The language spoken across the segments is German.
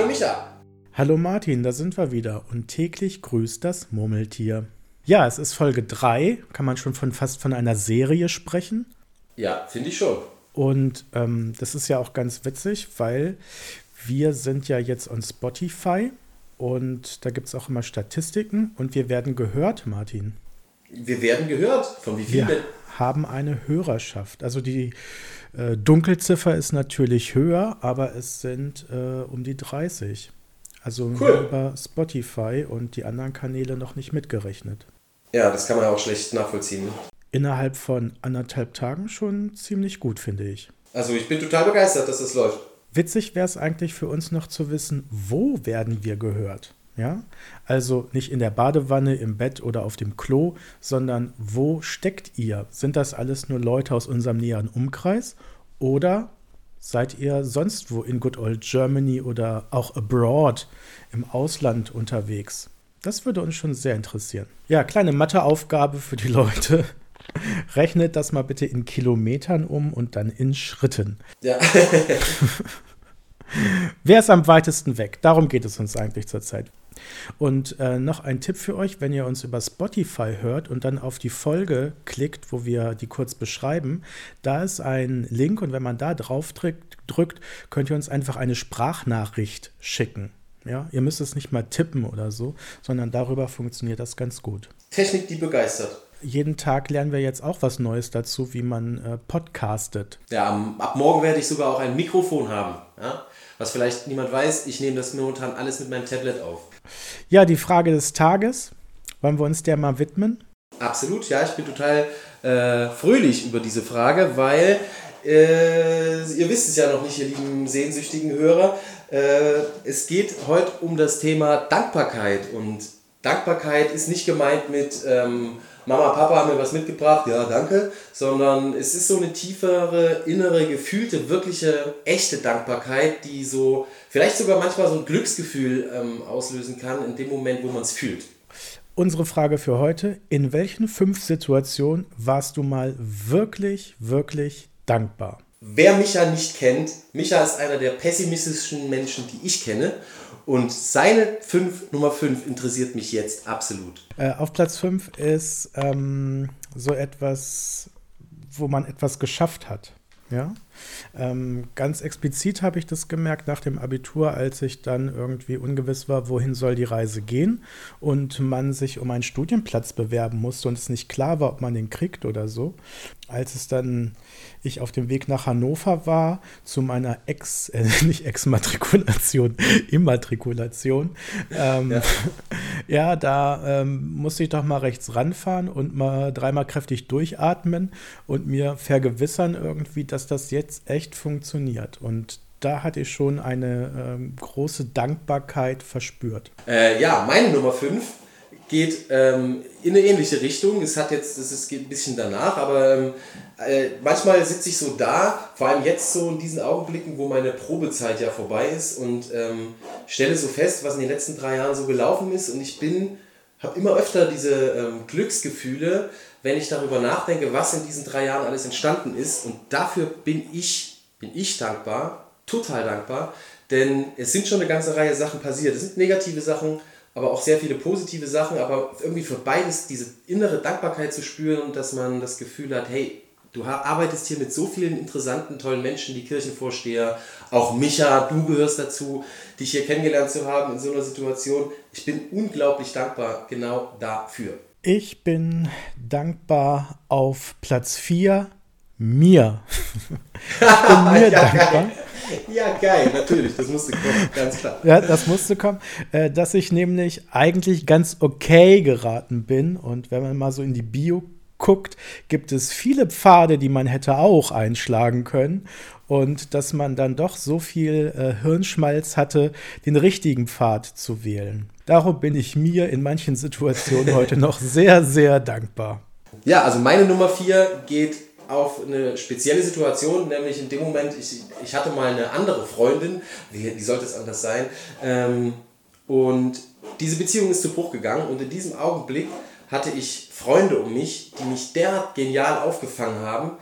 Hallo Micha. Hallo Martin, da sind wir wieder und täglich grüßt das Murmeltier. Ja, es ist Folge 3, kann man schon von fast von einer Serie sprechen. Ja, finde ich schon. Und ähm, das ist ja auch ganz witzig, weil wir sind ja jetzt on Spotify und da gibt es auch immer Statistiken und wir werden gehört, Martin. Wir werden gehört. Von wie vielen? Wir haben eine Hörerschaft. Also die äh, Dunkelziffer ist natürlich höher, aber es sind äh, um die 30. Also Cool. über Spotify und die anderen Kanäle noch nicht mitgerechnet. Ja, das kann man ja auch schlecht nachvollziehen. ne? Innerhalb von anderthalb Tagen schon ziemlich gut, finde ich. Also ich bin total begeistert, dass das läuft. Witzig wäre es eigentlich für uns noch zu wissen, wo werden wir gehört? Ja, also nicht in der Badewanne, im Bett oder auf dem Klo, sondern wo steckt ihr? Sind das alles nur Leute aus unserem näheren Umkreis oder seid ihr sonst wo in Good Old Germany oder auch abroad im Ausland unterwegs? Das würde uns schon sehr interessieren. Ja, kleine Matheaufgabe für die Leute. Rechnet das mal bitte in Kilometern um und dann in Schritten. Ja. Wer ist am weitesten weg? Darum geht es uns eigentlich zurzeit. Und äh, noch ein Tipp für euch, wenn ihr uns über Spotify hört und dann auf die Folge klickt, wo wir die kurz beschreiben, da ist ein Link und wenn man da drauf drückt, könnt ihr uns einfach eine Sprachnachricht schicken. Ja, ihr müsst es nicht mal tippen oder so, sondern darüber funktioniert das ganz gut. Technik, die begeistert. Jeden Tag lernen wir jetzt auch was Neues dazu, wie man äh, podcastet. Ja, ab morgen werde ich sogar auch ein Mikrofon haben. Ja? Was vielleicht niemand weiß, ich nehme das momentan alles mit meinem Tablet auf. Ja, die Frage des Tages, wollen wir uns der mal widmen? Absolut, ja, ich bin total äh, fröhlich über diese Frage, weil äh, ihr wisst es ja noch nicht, ihr lieben sehnsüchtigen Hörer. Äh, es geht heute um das Thema Dankbarkeit und Dankbarkeit ist nicht gemeint mit ähm, Mama, Papa haben mir was mitgebracht, ja, danke, sondern es ist so eine tiefere, innere, gefühlte, wirkliche, echte Dankbarkeit, die so vielleicht sogar manchmal so ein Glücksgefühl ähm, auslösen kann in dem Moment, wo man es fühlt. Unsere Frage für heute: In welchen fünf Situationen warst du mal wirklich, wirklich dankbar? Wer Micha nicht kennt, Micha ist einer der pessimistischen Menschen, die ich kenne. Und seine fünf, Nummer 5 interessiert mich jetzt absolut. Äh, auf Platz 5 ist ähm, so etwas, wo man etwas geschafft hat. Ja? Ähm, ganz explizit habe ich das gemerkt nach dem Abitur, als ich dann irgendwie ungewiss war, wohin soll die Reise gehen und man sich um einen Studienplatz bewerben musste und es nicht klar war, ob man den kriegt oder so. Als es dann ich auf dem Weg nach Hannover war, zu meiner Ex, äh, nicht Exmatrikulation, Immatrikulation, ähm, Ja. ja, da ähm, musste ich doch mal rechts ranfahren und mal dreimal kräftig durchatmen und mir vergewissern irgendwie, dass das jetzt echt funktioniert. Und da hatte ich schon eine ähm, große Dankbarkeit verspürt. Äh, ja, meine Nummer 5 geht ähm, in eine ähnliche Richtung. Es hat jetzt, es geht ein bisschen danach, aber ähm, äh, manchmal sitze ich so da, vor allem jetzt so in diesen Augenblicken, wo meine Probezeit ja vorbei ist und ähm, stelle so fest, was in den letzten drei Jahren so gelaufen ist und ich bin, habe immer öfter diese ähm, Glücksgefühle, wenn ich darüber nachdenke, was in diesen drei Jahren alles entstanden ist und dafür bin ich, bin ich dankbar, total dankbar, denn es sind schon eine ganze Reihe Sachen passiert. Es sind negative Sachen, aber auch sehr viele positive Sachen, aber irgendwie für beides diese innere Dankbarkeit zu spüren und dass man das Gefühl hat, hey, du arbeitest hier mit so vielen interessanten, tollen Menschen, die Kirchenvorsteher, auch Micha, du gehörst dazu, dich hier kennengelernt zu haben in so einer Situation. Ich bin unglaublich dankbar genau dafür. Ich bin dankbar auf Platz 4 mir. ich bin mir Ja, dankbar. geil. Ja, geil, natürlich, das musste kommen, ganz klar. Ja, das musste kommen, äh, dass ich nämlich eigentlich ganz okay geraten bin. Und wenn man mal so in die Bio guckt, gibt es viele Pfade, die man hätte auch einschlagen können. Und dass man dann doch so viel äh, Hirnschmalz hatte, den richtigen Pfad zu wählen. Darum bin ich mir in manchen Situationen heute noch sehr, sehr dankbar. Ja, also meine Nummer 4 geht auf eine spezielle Situation, nämlich in dem Moment, ich, ich hatte mal eine andere Freundin, wie, wie sollte es anders sein, ähm, und diese Beziehung ist zu Bruch gegangen und in diesem Augenblick hatte ich Freunde um mich, die mich derart genial aufgefangen haben,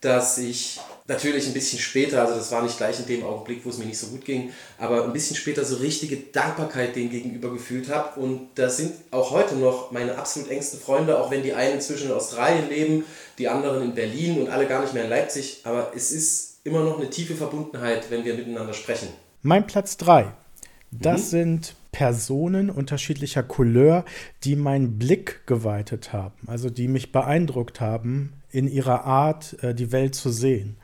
dass ich natürlich ein bisschen später, also das war nicht gleich in dem Augenblick, wo es mir nicht so gut ging, aber ein bisschen später so richtige Dankbarkeit dem gegenüber gefühlt habe. Und das sind auch heute noch meine absolut engsten Freunde, auch wenn die einen inzwischen in Australien leben, die anderen in Berlin und alle gar nicht mehr in Leipzig. Aber es ist immer noch eine tiefe Verbundenheit, wenn wir miteinander sprechen. Mein Platz 3. Das mhm. sind Personen unterschiedlicher Couleur, die meinen Blick geweitet haben, also die mich beeindruckt haben in ihrer Art, äh, die Welt zu sehen.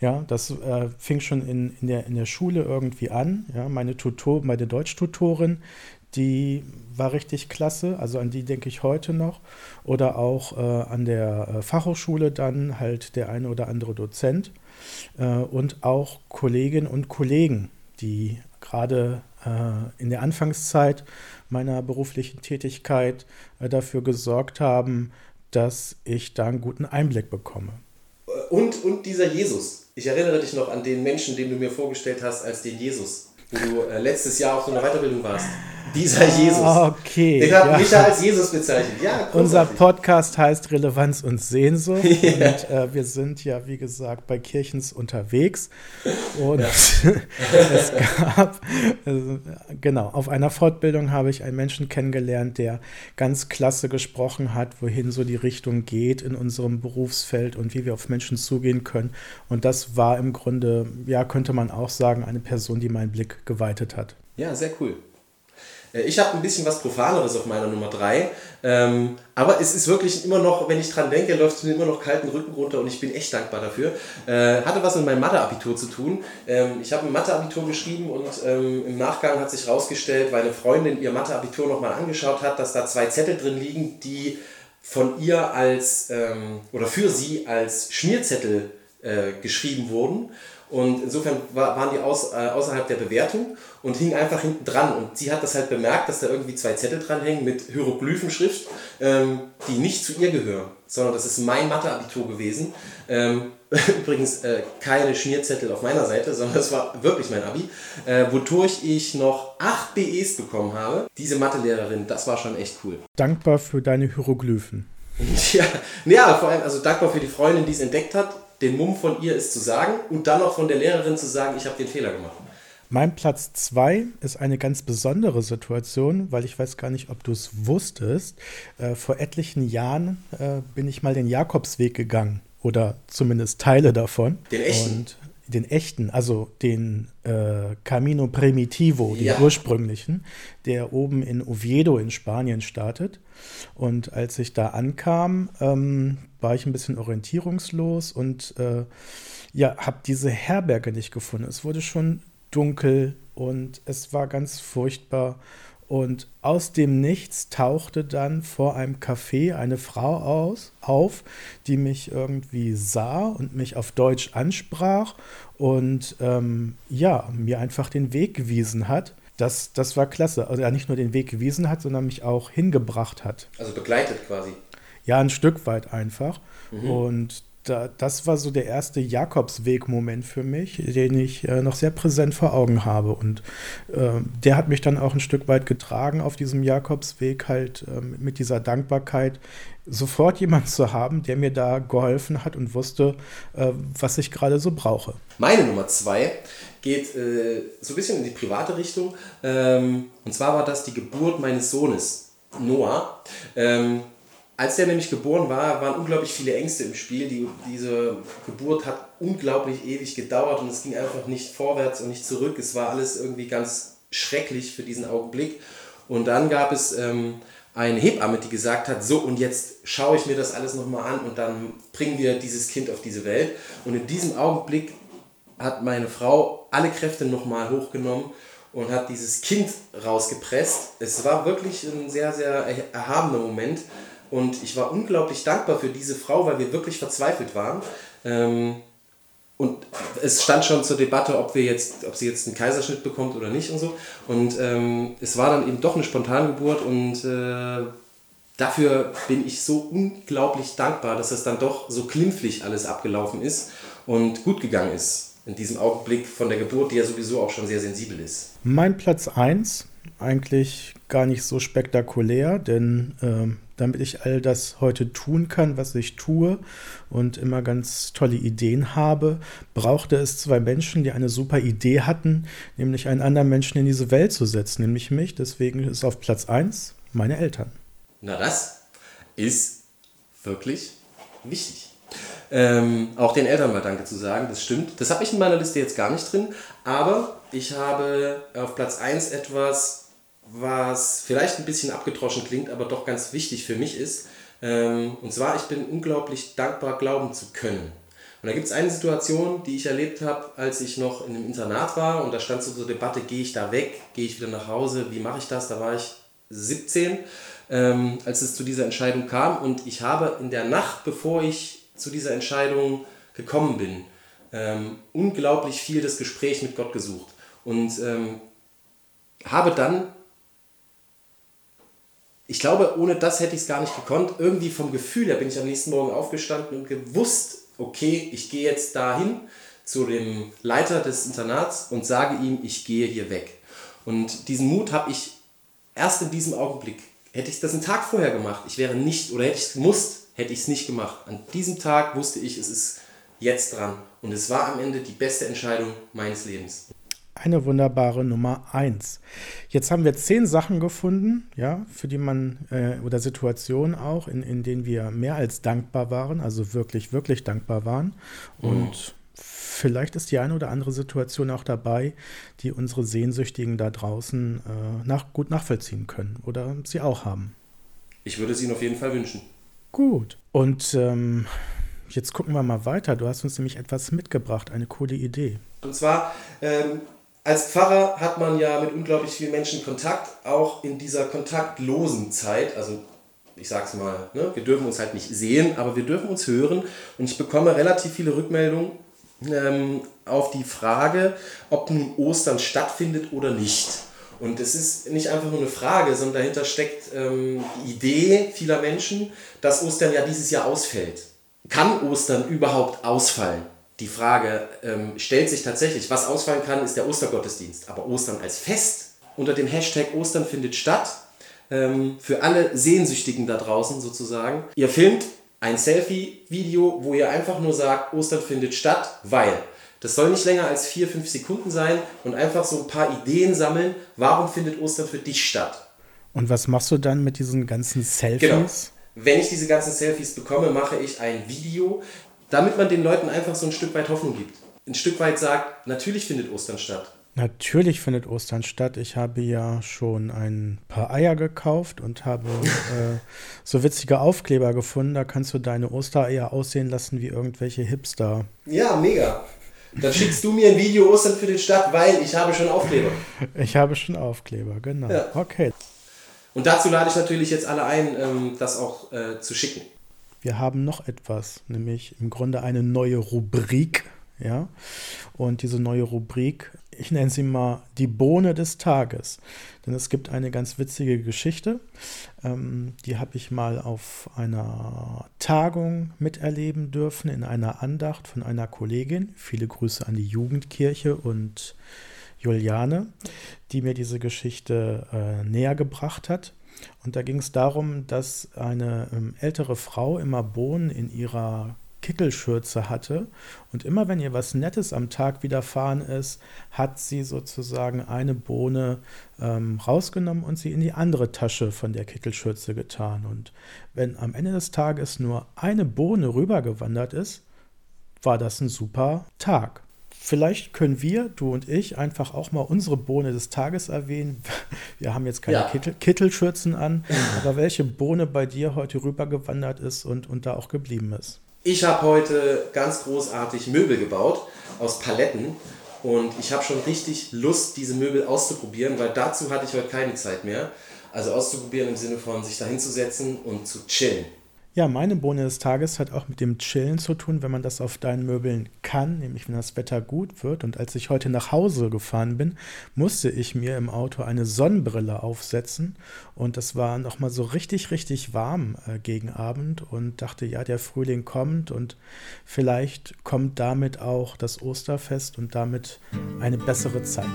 Ja, das äh, fing schon in, in, der, in der Schule irgendwie an. Ja, meine, Tutor, meine Deutschtutorin, die war richtig klasse, also an die denke ich heute noch. Oder auch äh, an der äh, Fachhochschule dann halt der eine oder andere Dozent. Äh, und auch Kolleginnen und Kollegen, die gerade äh, in der Anfangszeit meiner beruflichen Tätigkeit dafür gesorgt haben, dass ich da einen guten Einblick bekomme. Und, und dieser Jesus. Ich erinnere dich noch an den Menschen, den du mir vorgestellt hast als den Jesus, wo du äh, letztes Jahr auf so einer Weiterbildung warst. Dieser ah, Jesus. Okay. Den hat ja. Micha als Jesus bezeichnet. Ja, Unser Podcast heißt Relevanz und Sehnsucht. ja. Und äh, wir sind ja, wie gesagt, bei Kirchens unterwegs. Und es gab, also, genau, auf einer Fortbildung habe ich einen Menschen kennengelernt, der ganz klasse gesprochen hat, wohin so die Richtung geht in unserem Berufsfeld und wie wir auf Menschen zugehen können. Und das war im Grunde, ja, könnte man auch sagen, eine Person, die meinen Blick geweitet hat. Ja, sehr cool. Äh, ich habe ein bisschen was Profaneres auf meiner Nummer 3. Ähm, aber es ist wirklich immer noch, wenn ich dran denke, läuft es mir immer noch kalten Rücken runter und ich bin echt dankbar dafür. Äh, hatte was mit meinem Matheabitur zu tun. Ähm, ich habe ein Matheabitur geschrieben und ähm, im Nachgang hat sich herausgestellt, weil eine Freundin ihr Matheabitur nochmal angeschaut hat, dass da zwei Zettel drin liegen, die von ihr als ähm, oder für sie als Schmierzettel äh, geschrieben wurden. Und insofern war, waren die aus, äh, außerhalb der Bewertung und hingen einfach hinten dran. Und sie hat das halt bemerkt, dass da irgendwie zwei Zettel dranhängen mit Hieroglyphenschrift, ähm, die nicht zu ihr gehören, sondern das ist mein Matheabitur gewesen. Ähm, übrigens äh, keine Schmierzettel auf meiner Seite, sondern das war wirklich mein Abi, äh, wodurch ich noch acht BEs bekommen habe. Diese Mathelehrerin, das war schon echt cool. Dankbar für deine Hieroglyphen. Ja, ja, vor allem also dankbar für die Freundin, die es entdeckt hat den Mumm von ihr ist zu sagen und dann noch von der Lehrerin zu sagen, ich habe den Fehler gemacht. Mein Platz 2 ist eine ganz besondere Situation, weil ich weiß gar nicht, ob du es wusstest. Äh, vor etlichen Jahren äh, bin ich mal den Jakobsweg gegangen oder zumindest Teile davon. Den echten? Und den echten, also den äh, Camino Primitivo, den ja. ursprünglichen, der oben in Oviedo in Spanien startet. Und als ich da ankam, ähm, war ich ein bisschen orientierungslos und äh, ja, habe diese Herberge nicht gefunden. Es wurde schon dunkel und es war ganz furchtbar. Und aus dem Nichts tauchte dann vor einem Café eine Frau aus, auf, die mich irgendwie sah und mich auf Deutsch ansprach und ähm, ja, mir einfach den Weg gewiesen hat. Das, das war klasse. Also ja, nicht nur den Weg gewiesen hat, sondern mich auch hingebracht hat. Also begleitet quasi. Ja, ein Stück weit einfach. Mhm. Und da, das war so der erste Jakobsweg-Moment für mich, den ich äh, noch sehr präsent vor Augen habe. Und äh, der hat mich dann auch ein Stück weit getragen auf diesem Jakobsweg, halt äh, mit dieser Dankbarkeit, sofort jemanden zu haben, der mir da geholfen hat und wusste, äh, was ich gerade so brauche. Meine Nummer zwei geht äh, so ein bisschen in die private Richtung. Ähm, und zwar war das die Geburt meines Sohnes, Noah. Ähm, als der nämlich geboren war, waren unglaublich viele Ängste im Spiel. Die, diese Geburt hat unglaublich ewig gedauert und es ging einfach nicht vorwärts und nicht zurück. Es war alles irgendwie ganz schrecklich für diesen Augenblick. Und dann gab es ähm, eine Hebamme, die gesagt hat, so und jetzt schaue ich mir das alles nochmal an und dann bringen wir dieses Kind auf diese Welt. Und in diesem Augenblick hat meine Frau alle Kräfte nochmal hochgenommen und hat dieses Kind rausgepresst. Es war wirklich ein sehr, sehr erhabener Moment und ich war unglaublich dankbar für diese Frau, weil wir wirklich verzweifelt waren. Ähm, und es stand schon zur Debatte, ob, wir jetzt, ob sie jetzt einen Kaiserschnitt bekommt oder nicht und so. Und ähm, es war dann eben doch eine Spontangeburt und äh, dafür bin ich so unglaublich dankbar, dass das dann doch so klimpflich alles abgelaufen ist und gut gegangen ist in diesem Augenblick von der Geburt, die ja sowieso auch schon sehr sensibel ist. Mein Platz 1, eigentlich gar nicht so spektakulär, denn äh, damit ich all das heute tun kann, was ich tue und immer ganz tolle Ideen habe, brauchte es zwei Menschen, die eine super Idee hatten, nämlich einen anderen Menschen in diese Welt zu setzen, nämlich mich. Deswegen ist auf Platz 1 meine Eltern. Na, das ist wirklich wichtig. Ähm, auch den Eltern mal Danke zu sagen, das stimmt. Das habe ich in meiner Liste jetzt gar nicht drin, aber ich habe auf Platz 1 etwas, was vielleicht ein bisschen abgedroschen klingt, aber doch ganz wichtig für mich ist. Ähm, und zwar, ich bin unglaublich dankbar, glauben zu können. Und da gibt es eine Situation, die ich erlebt habe, als ich noch in einem Internat war und da stand so zur Debatte, gehe ich da weg, gehe ich wieder nach Hause, wie mache ich das? Da war ich 17, ähm, als es zu dieser Entscheidung kam und ich habe in der Nacht, bevor ich zu dieser Entscheidung gekommen bin, ähm, unglaublich viel das Gespräch mit Gott gesucht und habe dann ich glaube, ohne das hätte ich es gar nicht gekonnt. Irgendwie vom Gefühl her bin ich am nächsten Morgen aufgestanden und gewusst, okay, ich gehe jetzt dahin zu dem Leiter des Internats und sage ihm, ich gehe hier weg. Und diesen Mut habe ich erst in diesem Augenblick. Hätte ich das einen Tag vorher gemacht, ich wäre nicht, oder hätte ich es gemusst, hätte ich es nicht gemacht. An diesem Tag wusste ich, es ist jetzt dran. Und es war am Ende die beste Entscheidung meines Lebens eine wunderbare Nummer 1. Jetzt haben wir zehn Sachen gefunden, ja, für die man, äh, oder Situationen auch, in, in denen wir mehr als dankbar waren, also wirklich, wirklich dankbar waren. Und oh. vielleicht ist die eine oder andere Situation auch dabei, die unsere Sehnsüchtigen da draußen äh, nach, gut nachvollziehen können oder sie auch haben. Ich würde es Ihnen auf jeden Fall wünschen. Gut. Und ähm, jetzt gucken wir mal weiter. Du hast uns nämlich etwas mitgebracht, eine coole Idee. Und zwar ähm, als Pfarrer hat man ja mit unglaublich vielen Menschen Kontakt, auch in dieser kontaktlosen Zeit. Also ich sag's mal, ne, wir dürfen uns halt nicht sehen, aber wir dürfen uns hören. Und ich bekomme relativ viele Rückmeldungen ähm, auf die Frage, ob nun Ostern stattfindet oder nicht. Und es ist nicht einfach nur eine Frage, sondern dahinter steckt ähm, die Idee vieler Menschen, dass Ostern ja dieses Jahr ausfällt. Kann Ostern überhaupt ausfallen? Die Frage ähm, stellt sich tatsächlich, was ausfallen kann, ist der Ostergottesdienst. Aber Ostern als Fest unter dem Hashtag Ostern findet statt, ähm, für alle Sehnsüchtigen da draußen sozusagen. Ihr filmt ein Selfie-Video, wo ihr einfach nur sagt, Ostern findet statt, weil. Das soll nicht länger als vier, fünf Sekunden sein und einfach so ein paar Ideen sammeln, warum findet Ostern für dich statt. Und was machst du dann mit diesen ganzen Selfies? Genau. Wenn ich diese ganzen Selfies bekomme, mache ich ein Video, damit man den Leuten einfach so ein Stück weit Hoffnung gibt. Ein Stück weit sagt, natürlich findet Ostern statt. Natürlich findet Ostern statt. Ich habe ja schon ein paar Eier gekauft und habe äh, so witzige Aufkleber gefunden. Da kannst du deine Ostereier aussehen lassen wie irgendwelche Hipster. Ja, mega. Dann schickst du mir ein Video Ostern für die Stadt, weil ich habe schon Aufkleber. Ich habe schon Aufkleber, genau. Ja. Okay. Und dazu lade ich natürlich jetzt alle ein, ähm, das auch äh, zu schicken wir haben noch etwas, nämlich im Grunde eine neue Rubrik. Ja? Und diese neue Rubrik, ich nenne sie mal die Bohne des Tages. Denn es gibt eine ganz witzige Geschichte, ähm, die habe ich mal auf einer Tagung miterleben dürfen, in einer Andacht von einer Kollegin. Viele Grüße an die Jugendkirche und Juliane, die mir diese Geschichte äh, näher gebracht hat. Und da ging es darum, dass eine ähm, ältere Frau immer Bohnen in ihrer Kickelschürze hatte. Und immer wenn ihr was Nettes am Tag widerfahren ist, hat sie sozusagen eine Bohne ähm, rausgenommen und sie in die andere Tasche von der Kickelschürze getan. Und wenn am Ende des Tages nur eine Bohne rübergewandert ist, war das ein super Tag. Vielleicht können wir, du und ich, einfach auch mal unsere Bohne des Tages erwähnen. Wir haben jetzt keine ja. Kittel, Kittelschürzen an, aber welche Bohne bei dir heute rübergewandert ist und, und da auch geblieben ist? Ich habe heute ganz großartig Möbel gebaut aus Paletten und ich habe schon richtig Lust, diese Möbel auszuprobieren, weil dazu hatte ich heute keine Zeit mehr. Also auszuprobieren im Sinne von sich da hinzusetzen und zu chillen. Ja, meine Bohne des Tages hat auch mit dem Chillen zu tun, wenn man das auf deinen Möbeln kann, nämlich wenn das Wetter gut wird. Und als ich heute nach Hause gefahren bin, musste ich mir im Auto eine Sonnenbrille aufsetzen. Und das war nochmal so richtig, richtig warm äh, gegen Abend und dachte, ja, der Frühling kommt und vielleicht kommt damit auch das Osterfest und damit eine bessere Zeit.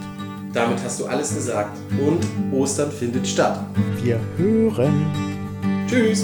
Damit hast du alles gesagt. Und Ostern findet statt. Wir hören. Tschüss.